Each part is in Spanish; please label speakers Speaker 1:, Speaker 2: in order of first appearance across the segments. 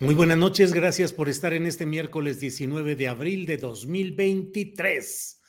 Speaker 1: Muy buenas noches, gracias por estar en este miércoles 19 de abril de 2023.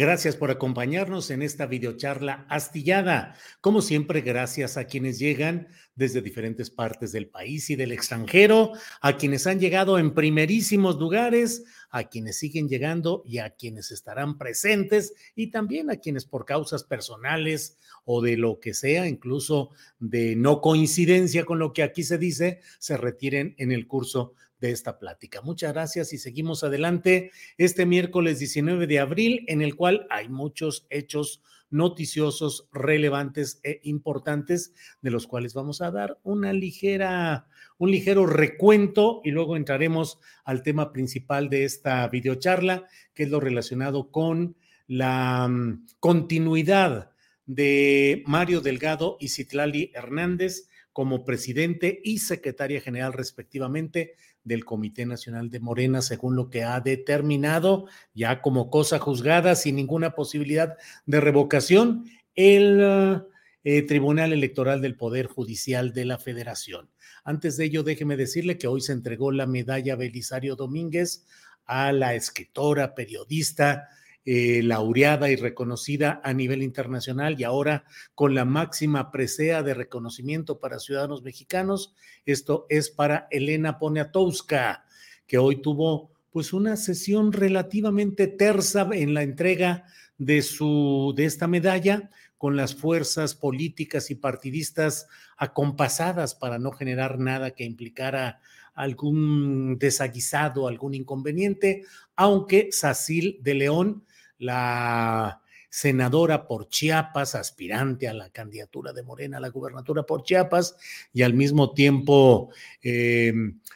Speaker 1: Gracias por acompañarnos en esta videocharla astillada. Como siempre, gracias a quienes llegan desde diferentes partes del país y del extranjero, a quienes han llegado en primerísimos lugares, a quienes siguen llegando y a quienes estarán presentes y también a quienes por causas personales o de lo que sea, incluso de no coincidencia con lo que aquí se dice, se retiren en el curso de esta plática. Muchas gracias y seguimos adelante este miércoles 19 de abril en el cual hay muchos hechos noticiosos relevantes e importantes de los cuales vamos a dar una ligera un ligero recuento y luego entraremos al tema principal de esta videocharla, que es lo relacionado con la mm, continuidad de Mario Delgado y Citlali Hernández como presidente y secretaria general respectivamente del Comité Nacional de Morena, según lo que ha determinado, ya como cosa juzgada, sin ninguna posibilidad de revocación, el eh, Tribunal Electoral del Poder Judicial de la Federación. Antes de ello, déjeme decirle que hoy se entregó la medalla Belisario Domínguez a la escritora, periodista, eh, laureada y reconocida a nivel internacional y ahora con la máxima presea de reconocimiento para ciudadanos mexicanos. Esto es para Elena Poniatowska, que hoy tuvo pues una sesión relativamente tersa en la entrega de su de esta medalla con las fuerzas políticas y partidistas acompasadas para no generar nada que implicara algún desaguisado, algún inconveniente, aunque Sacil de León la senadora por Chiapas, aspirante a la candidatura de Morena a la gubernatura por Chiapas y al mismo tiempo eh,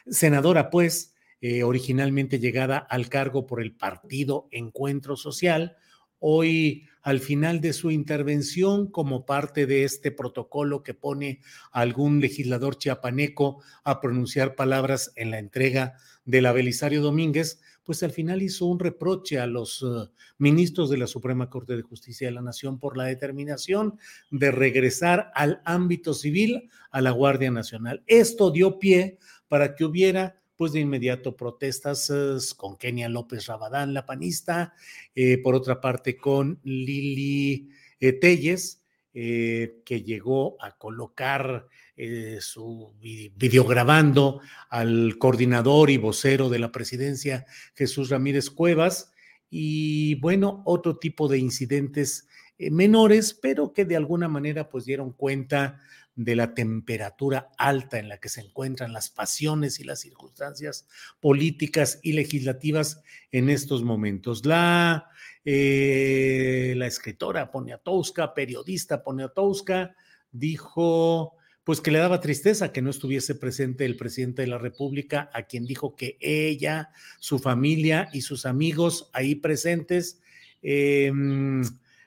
Speaker 1: senadora, pues, eh, originalmente llegada al cargo por el partido Encuentro Social, hoy al final de su intervención como parte de este protocolo que pone a algún legislador chiapaneco a pronunciar palabras en la entrega de la Belisario Domínguez, pues al final hizo un reproche a los uh, ministros de la Suprema Corte de Justicia de la Nación por la determinación de regresar al ámbito civil a la Guardia Nacional. Esto dio pie para que hubiera pues de inmediato protestas uh, con Kenia López Rabadán, la panista, eh, por otra parte con Lili eh, Telles, eh, que llegó a colocar eh, su videograbando al coordinador y vocero de la presidencia, Jesús Ramírez Cuevas, y bueno, otro tipo de incidentes eh, menores, pero que de alguna manera pues dieron cuenta de la temperatura alta en la que se encuentran las pasiones y las circunstancias políticas y legislativas en estos momentos. La eh, la escritora Poniatowska, periodista Poniatowska, dijo pues que le daba tristeza que no estuviese presente el presidente de la República, a quien dijo que ella, su familia y sus amigos ahí presentes em,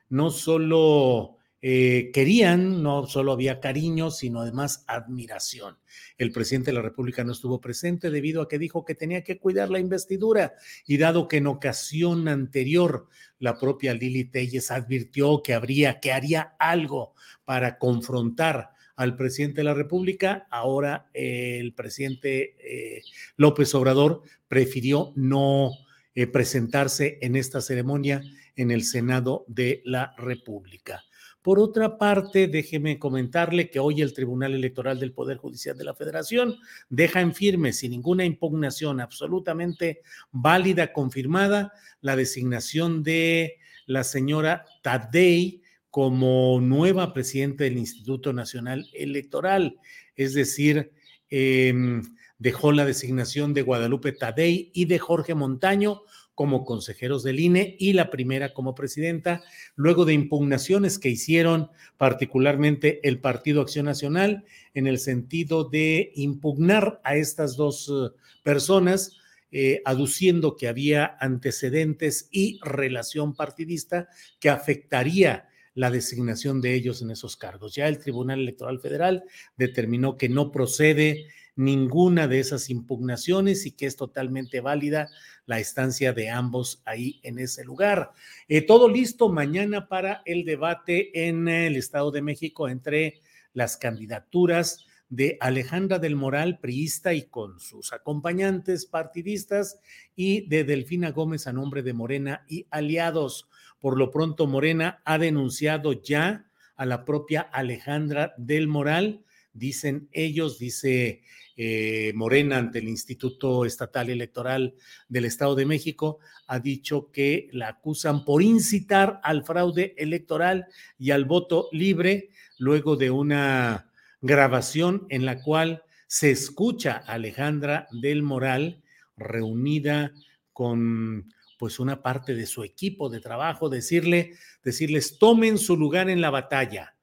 Speaker 1: no solo eh, querían, no solo había cariño, sino además admiración. El presidente de la República no estuvo presente debido a que dijo que tenía que cuidar la investidura y dado que en ocasión anterior la propia Lili Telles advirtió que habría, que haría algo para confrontar al presidente de la República. Ahora el presidente eh, López Obrador prefirió no eh, presentarse en esta ceremonia en el Senado de la República. Por otra parte, déjeme comentarle que hoy el Tribunal Electoral del Poder Judicial de la Federación deja en firme, sin ninguna impugnación absolutamente válida, confirmada, la designación de la señora Tadei como nueva presidenta del Instituto Nacional Electoral. Es decir, em, dejó la designación de Guadalupe Tadei y de Jorge Montaño como consejeros del INE y la primera como presidenta, luego de impugnaciones que hicieron particularmente el Partido Acción Nacional en el sentido de impugnar a estas dos eh, personas, eh, aduciendo que había antecedentes y relación partidista que afectaría la designación de ellos en esos cargos. Ya el Tribunal Electoral Federal determinó que no procede ninguna de esas impugnaciones y que es totalmente válida la estancia de ambos ahí en ese lugar. Eh, todo listo mañana para el debate en el Estado de México entre las candidaturas de Alejandra del Moral, priista y con sus acompañantes partidistas, y de Delfina Gómez a nombre de Morena y aliados. Por lo pronto, Morena ha denunciado ya a la propia Alejandra del Moral, dicen ellos, dice eh, Morena ante el Instituto Estatal Electoral del Estado de México ha dicho que la acusan por incitar al fraude electoral y al voto libre luego de una grabación en la cual se escucha a Alejandra del Moral reunida con pues una parte de su equipo de trabajo decirle decirles tomen su lugar en la batalla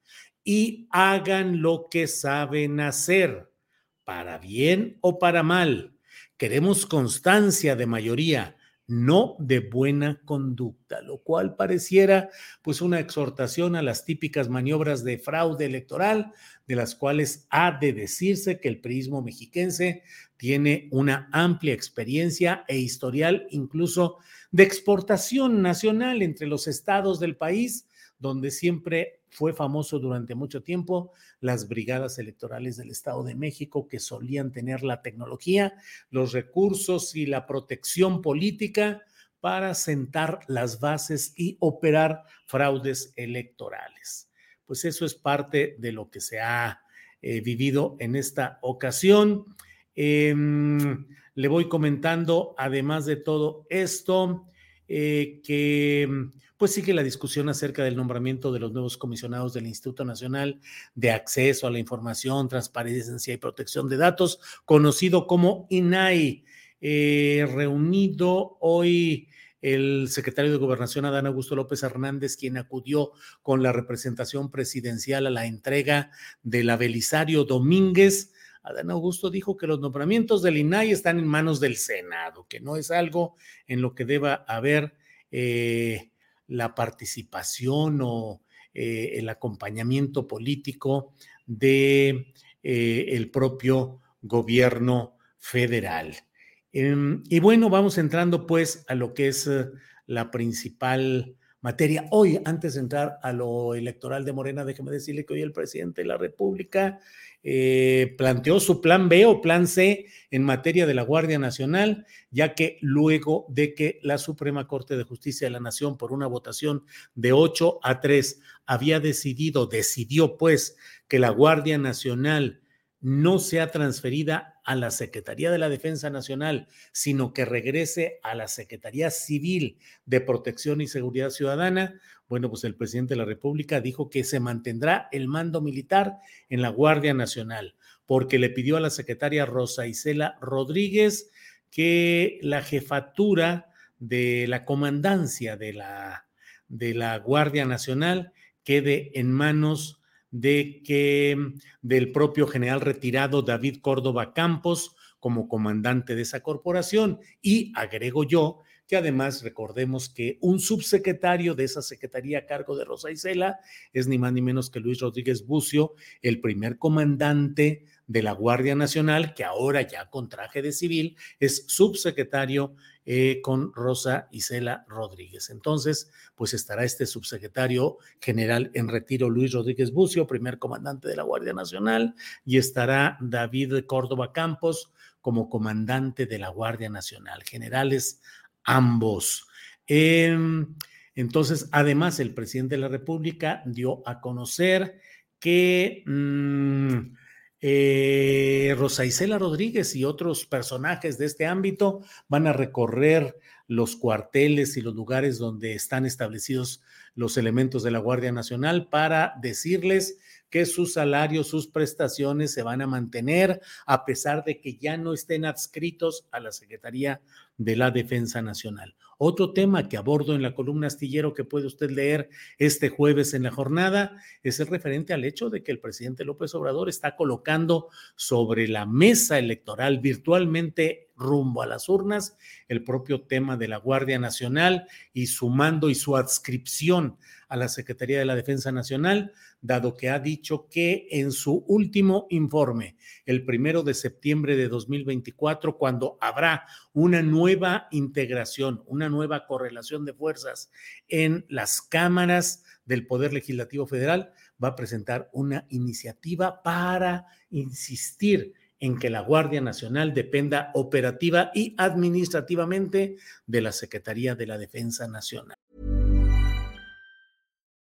Speaker 1: y hagan lo que saben hacer para bien o para mal. Queremos constancia de mayoría, no de buena conducta, lo cual pareciera pues una exhortación a las típicas maniobras de fraude electoral, de las cuales ha de decirse que el prismo mexiquense tiene una amplia experiencia e historial incluso de exportación nacional entre los estados del país, donde siempre fue famoso durante mucho tiempo las brigadas electorales del Estado de México que solían tener la tecnología, los recursos y la protección política para sentar las bases y operar fraudes electorales. Pues eso es parte de lo que se ha eh, vivido en esta ocasión. Em, le voy comentando, además de todo esto, eh, que pues sigue la discusión acerca del nombramiento de los nuevos comisionados del Instituto Nacional de Acceso a la Información, Transparencia y Protección de Datos, conocido como INAI, eh, reunido hoy el secretario de Gobernación, Adán Augusto López Hernández, quien acudió con la representación presidencial a la entrega del la Belisario Domínguez. Adán Augusto dijo que los nombramientos del INAI están en manos del Senado, que no es algo en lo que deba haber eh, la participación o eh, el acompañamiento político de eh, el propio gobierno federal. Em, y bueno, vamos entrando pues a lo que es eh, la principal materia. Hoy, antes de entrar a lo electoral de Morena, déjeme decirle que hoy el presidente de la República eh, planteó su plan B o plan C en materia de la Guardia Nacional, ya que luego de que la Suprema Corte de Justicia de la Nación, por una votación de 8 a 3, había decidido, decidió pues que la Guardia Nacional no sea transferida a la Secretaría de la Defensa Nacional, sino que regrese a la Secretaría Civil de Protección y Seguridad Ciudadana, bueno, pues el presidente de la República dijo que se mantendrá el mando militar en la Guardia Nacional, porque le pidió a la secretaria Rosa Isela Rodríguez que la jefatura de la comandancia de la, de la Guardia Nacional quede en manos de que del propio general retirado David Córdoba Campos como comandante de esa corporación. Y agrego yo que además recordemos que un subsecretario de esa secretaría a cargo de Rosa Isela es ni más ni menos que Luis Rodríguez Bucio, el primer comandante de la Guardia Nacional, que ahora ya con traje de civil es subsecretario eh, con Rosa Isela Rodríguez. Entonces, pues estará este subsecretario general en retiro, Luis Rodríguez Bucio, primer comandante de la Guardia Nacional, y estará David Córdoba Campos como comandante de la Guardia Nacional, generales ambos. Em, entonces, además, el presidente de la República dio a conocer que mm, eh, Rosa Isela Rodríguez y otros personajes de este ámbito van a recorrer los cuarteles y los lugares donde están establecidos los elementos de la Guardia Nacional para decirles que sus salarios, sus prestaciones se van a mantener a pesar de que ya no estén adscritos a la Secretaría de la Defensa Nacional. Otro tema que abordo en la columna astillero que puede usted leer este jueves en la jornada es el referente al hecho de que el presidente López Obrador está colocando sobre la mesa electoral virtualmente rumbo a las urnas el propio tema de la Guardia Nacional y su mando y su adscripción a la Secretaría de la Defensa Nacional, dado que ha dicho que en su último informe, el primero de septiembre de 2024, cuando habrá una nueva integración, una nueva correlación de fuerzas en las cámaras del Poder Legislativo Federal, va a presentar una iniciativa para insistir en que la Guardia Nacional dependa operativa y administrativamente de la Secretaría de la Defensa Nacional.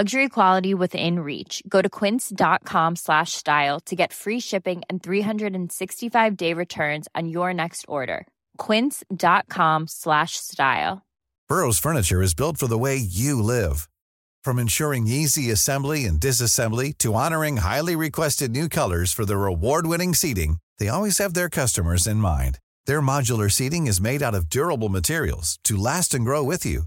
Speaker 2: luxury quality within reach. Go to quince.com slash style to get free shipping and 365 day returns on your next order. quince.com slash style.
Speaker 3: Burrow's furniture is built for the way you live. From ensuring easy assembly and disassembly to honoring highly requested new colors for their award-winning seating they always have their customers in mind. Their modular seating is made out of durable materials to last and grow with you.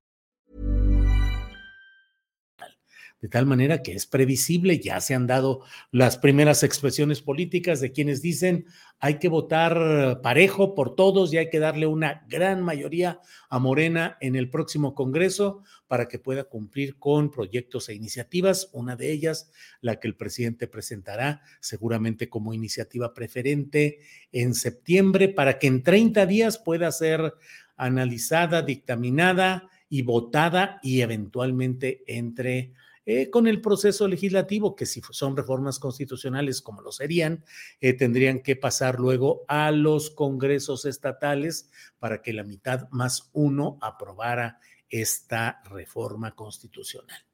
Speaker 1: De tal manera que es previsible, ya se han dado las primeras expresiones políticas de quienes dicen hay que votar parejo por todos y hay que darle una gran mayoría a Morena en el próximo Congreso para que pueda cumplir con proyectos e iniciativas, una de ellas la que el presidente presentará seguramente como iniciativa preferente en septiembre para que en 30 días pueda ser analizada, dictaminada y votada y eventualmente entre eh, con el proceso legislativo, que si son reformas constitucionales como lo serían, eh, tendrían que pasar luego a los congresos estatales para que la mitad más uno aprobara esta reforma constitucional.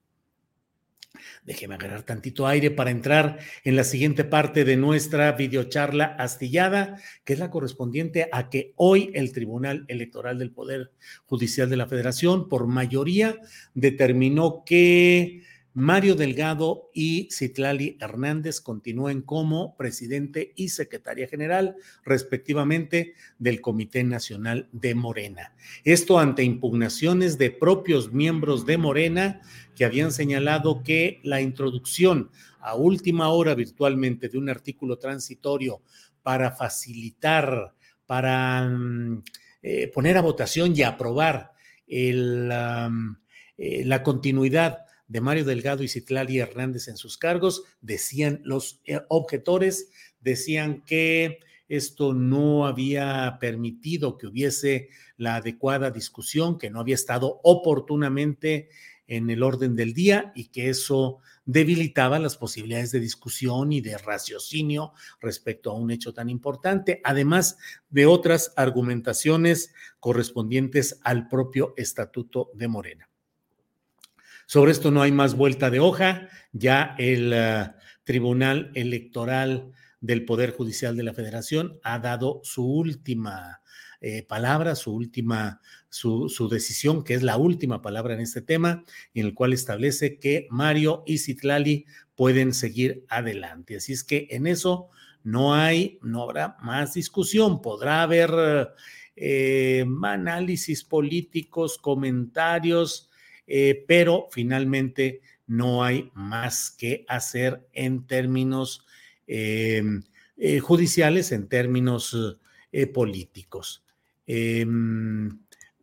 Speaker 1: Déjeme agarrar tantito aire para entrar en la siguiente parte de nuestra videocharla astillada, que es la correspondiente a que hoy el Tribunal Electoral del Poder Judicial de la Federación, por mayoría, determinó que Mario Delgado y Citlali Hernández continúen como presidente y secretaria general, respectivamente, del Comité Nacional de Morena. Esto ante impugnaciones de propios miembros de Morena que habían señalado que la introducción a última hora virtualmente de un artículo transitorio para facilitar, para mm, eh, poner a votación y aprobar el, eh, la continuidad de Mario Delgado y Citlali Hernández en sus cargos. Decían los eh, objetores, decían que esto no había permitido que hubiese la adecuada discusión, que no había estado oportunamente en el orden del día y que eso debilitaba las posibilidades de discusión y de raciocinio respecto a un hecho tan importante, además de otras argumentaciones correspondientes al propio estatuto de Morena. Sobre esto no hay más vuelta de hoja. Ya el uh, Tribunal Electoral del Poder Judicial de la Federación ha dado su última eh, palabra, su última, su, su, decisión, que es la última palabra en este tema, en el cual establece que Mario y Citlali pueden seguir adelante. Así es que en eso no hay, no habrá más discusión, podrá haber eh, análisis políticos, comentarios, eh, pero finalmente no hay más que hacer en términos eh, judiciales, en términos políticos. Mm,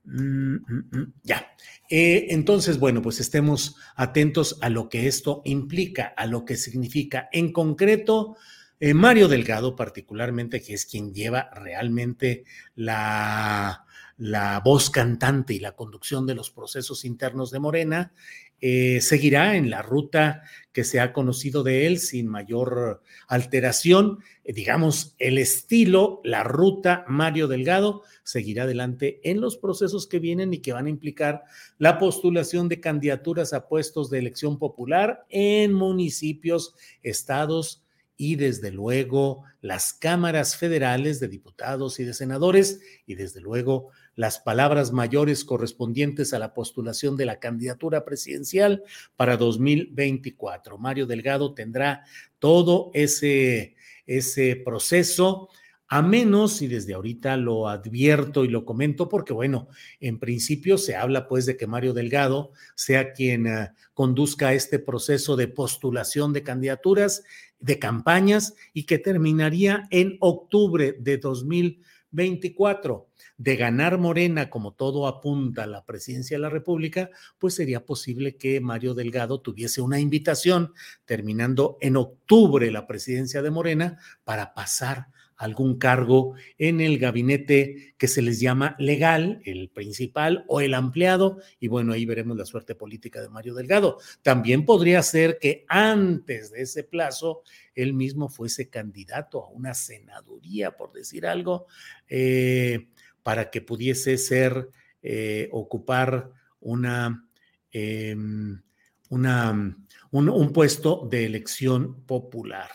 Speaker 1: mm, mm, ya. entonces, bueno, pues estemos atentos a lo que esto implica, a lo que significa. En concreto, eh, Mario Delgado, particularmente, que es quien lleva realmente la, la voz cantante y la conducción de los procesos internos de Morena, eh, seguirá en la ruta que se ha conocido de él sin mayor alteración. Eh, digamos, el estilo, la ruta Mario Delgado seguirá adelante en los procesos que vienen y que van a implicar la postulación de candidaturas a puestos de elección popular en municipios, estados, y desde luego las cámaras federales de diputados y de senadores y desde luego las palabras mayores correspondientes a la postulación de la candidatura presidencial para 2024. Mario Delgado tendrá todo ese, ese proceso a menos, y desde ahorita lo advierto y lo comento, porque bueno, en principio se habla pues de que Mario Delgado sea quien uh, conduzca este proceso de postulación de candidaturas, de campañas, y que terminaría en octubre de 2024. De ganar Morena, como todo apunta a la presidencia de la República, pues sería posible que Mario Delgado tuviese una invitación terminando en octubre la presidencia de Morena para pasar algún cargo en el gabinete que se les llama legal, el principal o el ampliado, y bueno, ahí veremos la suerte política de Mario Delgado. También podría ser que antes de ese plazo él mismo fuese candidato a una senaduría, por decir algo, eh, para que pudiese ser, eh, ocupar una, em, una un puesto de elección popular.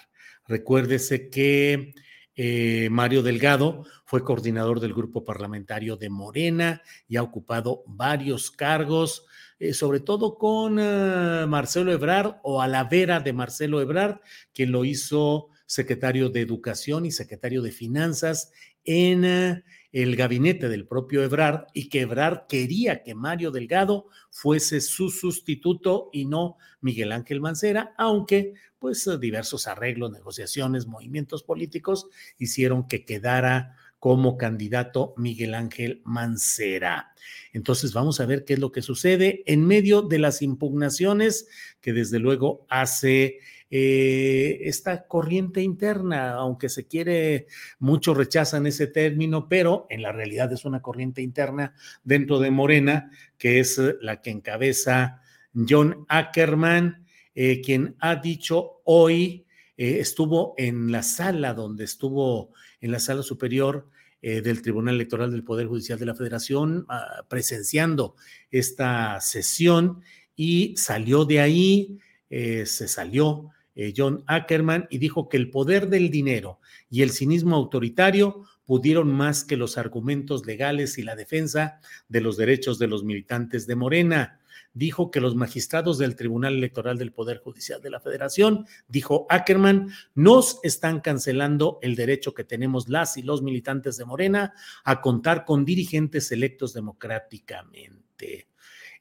Speaker 1: Recuérdese que eh, Mario Delgado fue coordinador del grupo parlamentario de Morena y ha ocupado varios cargos, eh, sobre todo con eh, Marcelo Ebrard o a la vera de Marcelo Ebrard, quien lo hizo secretario de Educación y secretario de Finanzas en el gabinete del propio Ebrard y que Ebrard quería que Mario Delgado fuese su sustituto y no Miguel Ángel Mancera, aunque pues diversos arreglos, negociaciones, movimientos políticos hicieron que quedara como candidato Miguel Ángel Mancera. Entonces vamos a ver qué es lo que sucede en medio de las impugnaciones que desde luego hace eh, esta corriente interna, aunque se quiere, muchos rechazan ese término, pero en la realidad es una corriente interna dentro de Morena, que es la que encabeza John Ackerman, eh, quien ha dicho hoy, eh, estuvo en la sala donde estuvo, en la sala superior, del Tribunal Electoral del Poder Judicial de la Federación, ah, presenciando esta sesión y salió de ahí, se salió eh, John Ackerman, y dijo que el poder del dinero y el cinismo autoritario pudieron más que los argumentos legales y la defensa de los derechos de los militantes de Morena. Dijo que los magistrados del Tribunal Electoral del Poder Judicial de la Federación, dijo Ackerman, nos están cancelando el derecho que tenemos las y los militantes de Morena a contar con dirigentes electos democráticamente.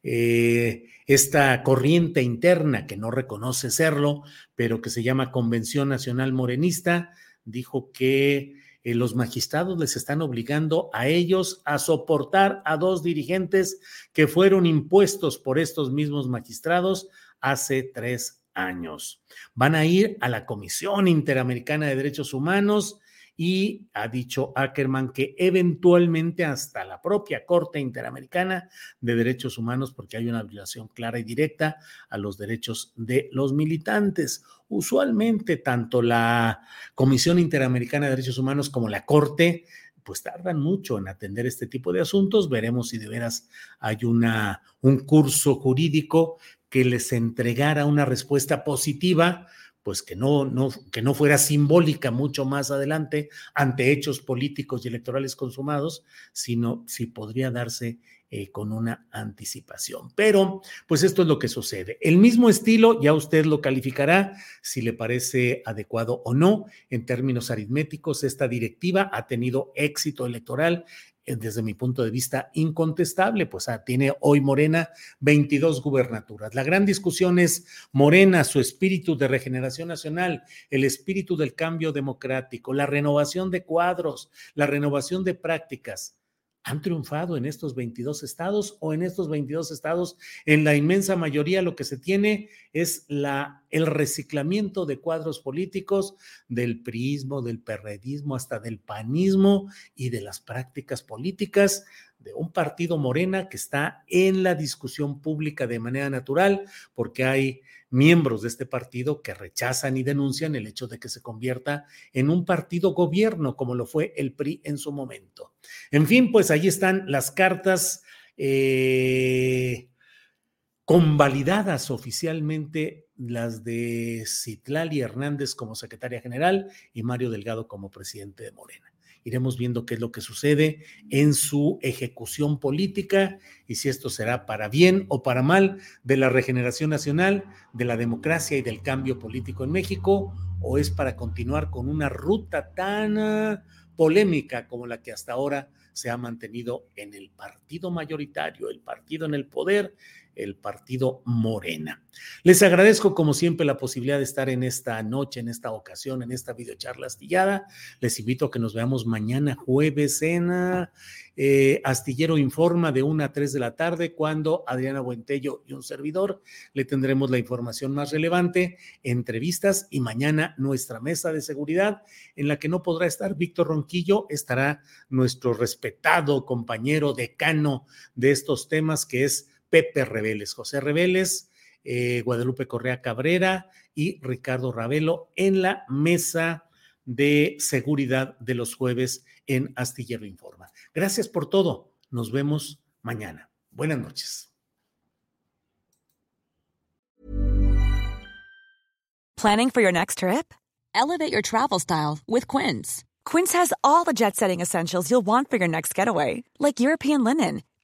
Speaker 1: Eh, esta corriente interna que no reconoce serlo, pero que se llama Convención Nacional Morenista, dijo que eh, los magistrados les están obligando a ellos a soportar a dos dirigentes que fueron impuestos por estos mismos magistrados hace tres años. Van a ir a la Comisión Interamericana de Derechos Humanos y ha dicho Ackerman que eventualmente hasta la propia Corte Interamericana de Derechos Humanos, porque hay una violación clara y directa a los derechos de los militantes. Usualmente tanto la Comisión Interamericana de Derechos Humanos como la Corte pues tardan mucho en atender este tipo de asuntos. Veremos si de veras hay una, un curso jurídico que les entregara una respuesta positiva pues que no, no, que no fuera simbólica mucho más adelante ante hechos políticos y electorales consumados, sino si podría darse eh, con una anticipación. Pero, pues esto es lo que sucede. El mismo estilo, ya usted lo calificará si le parece adecuado o no. En términos aritméticos, esta directiva ha tenido éxito electoral desde mi punto de vista, incontestable, pues ah, tiene hoy Morena 22 gubernaturas. La gran discusión es Morena, su espíritu de regeneración nacional, el espíritu del cambio democrático, la renovación de cuadros, la renovación de prácticas han triunfado en estos 22 estados o en estos 22 estados, en la inmensa mayoría lo que se tiene es la, el reciclamiento de cuadros políticos del priismo, del perredismo, hasta del panismo y de las prácticas políticas de un partido morena que está en la discusión pública de manera natural, porque hay miembros de este partido que rechazan y denuncian el hecho de que se convierta en un partido gobierno, como lo fue el PRI en su momento. En fin, pues ahí están las cartas eh, convalidadas oficialmente, las de Citlali Hernández como secretaria general y Mario Delgado como presidente de Morena. Iremos viendo qué es lo que sucede en su ejecución política y si esto será para bien o para mal de la regeneración nacional, de la democracia y del cambio político en México, o es para continuar con una ruta tan ah, polémica como la que hasta ahora se ha mantenido en el partido mayoritario, el partido en el poder, el partido Morena. Les agradezco como siempre la posibilidad de estar en esta noche, en esta ocasión, en esta videocharla astillada. Les invito a que nos veamos mañana jueves en eh, Astillero Informa de 1 a 3 de la tarde, cuando Adriana Buentello y un servidor le tendremos la información más relevante, entrevistas y mañana nuestra mesa de seguridad en la que no podrá estar Víctor Ronquillo, estará nuestro respetado compañero decano de estos temas que es Pepe Reveles, José Reveles, eh, Guadalupe Correa Cabrera y Ricardo Ravelo en la mesa de seguridad de los jueves en Astillero Informa. Gracias por todo. Nos vemos mañana. Buenas noches.
Speaker 4: Planning for your next trip? Elevate your travel style with Quince. Quince has all the jet setting essentials you'll want for your next getaway, like European linen